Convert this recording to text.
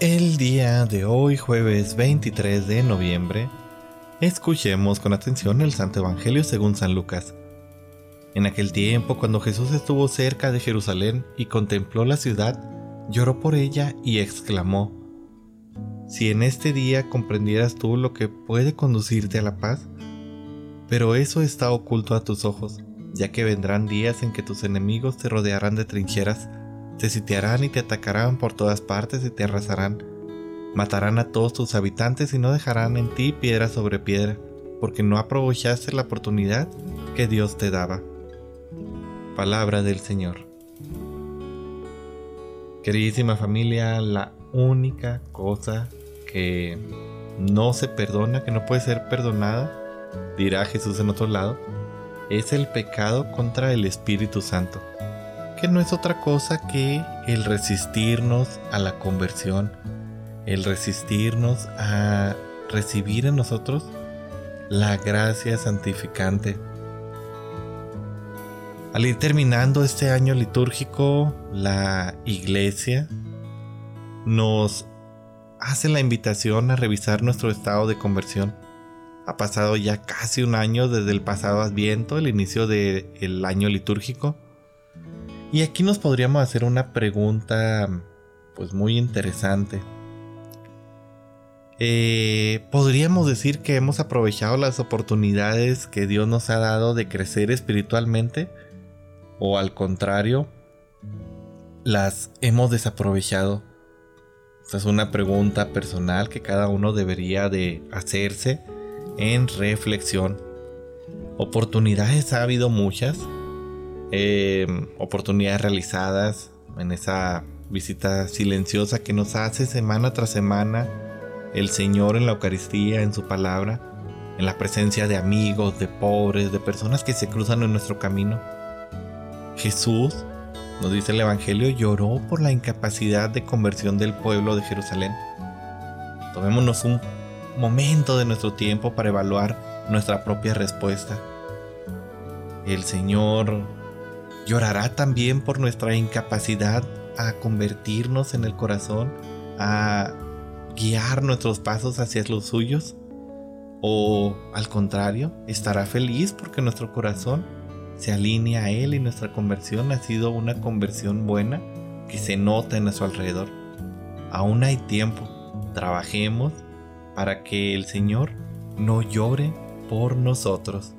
El día de hoy, jueves 23 de noviembre, escuchemos con atención el Santo Evangelio según San Lucas. En aquel tiempo, cuando Jesús estuvo cerca de Jerusalén y contempló la ciudad, lloró por ella y exclamó, Si en este día comprendieras tú lo que puede conducirte a la paz, pero eso está oculto a tus ojos, ya que vendrán días en que tus enemigos te rodearán de trincheras, te sitiarán y te atacarán por todas partes y te arrasarán. Matarán a todos tus habitantes y no dejarán en ti piedra sobre piedra, porque no aprovechaste la oportunidad que Dios te daba. Palabra del Señor. Queridísima familia, la única cosa que no se perdona, que no puede ser perdonada, dirá Jesús en otro lado, es el pecado contra el Espíritu Santo que no es otra cosa que el resistirnos a la conversión, el resistirnos a recibir en nosotros la gracia santificante. Al ir terminando este año litúrgico, la iglesia nos hace la invitación a revisar nuestro estado de conversión. Ha pasado ya casi un año desde el pasado Adviento, el inicio del año litúrgico. Y aquí nos podríamos hacer una pregunta pues muy interesante. Eh, ¿Podríamos decir que hemos aprovechado las oportunidades que Dios nos ha dado de crecer espiritualmente? ¿O al contrario, las hemos desaprovechado? Esta es una pregunta personal que cada uno debería de hacerse en reflexión. Oportunidades ha habido muchas, Em, oportunidades realizadas en esa visita silenciosa que nos hace semana tras semana el Señor en la Eucaristía, en su palabra, en la presencia de amigos, de pobres, de personas que se cruzan en nuestro camino. Jesús, nos dice el Evangelio, lloró por la incapacidad de conversión del pueblo de Jerusalén. Tomémonos un momento de nuestro tiempo para evaluar nuestra propia respuesta. El Señor Llorará también por nuestra incapacidad a convertirnos en el corazón, a guiar nuestros pasos hacia los suyos. O al contrario, estará feliz porque nuestro corazón se alinea a Él y nuestra conversión ha sido una conversión buena que se nota en nuestro alrededor. Aún hay tiempo, trabajemos para que el Señor no llore por nosotros.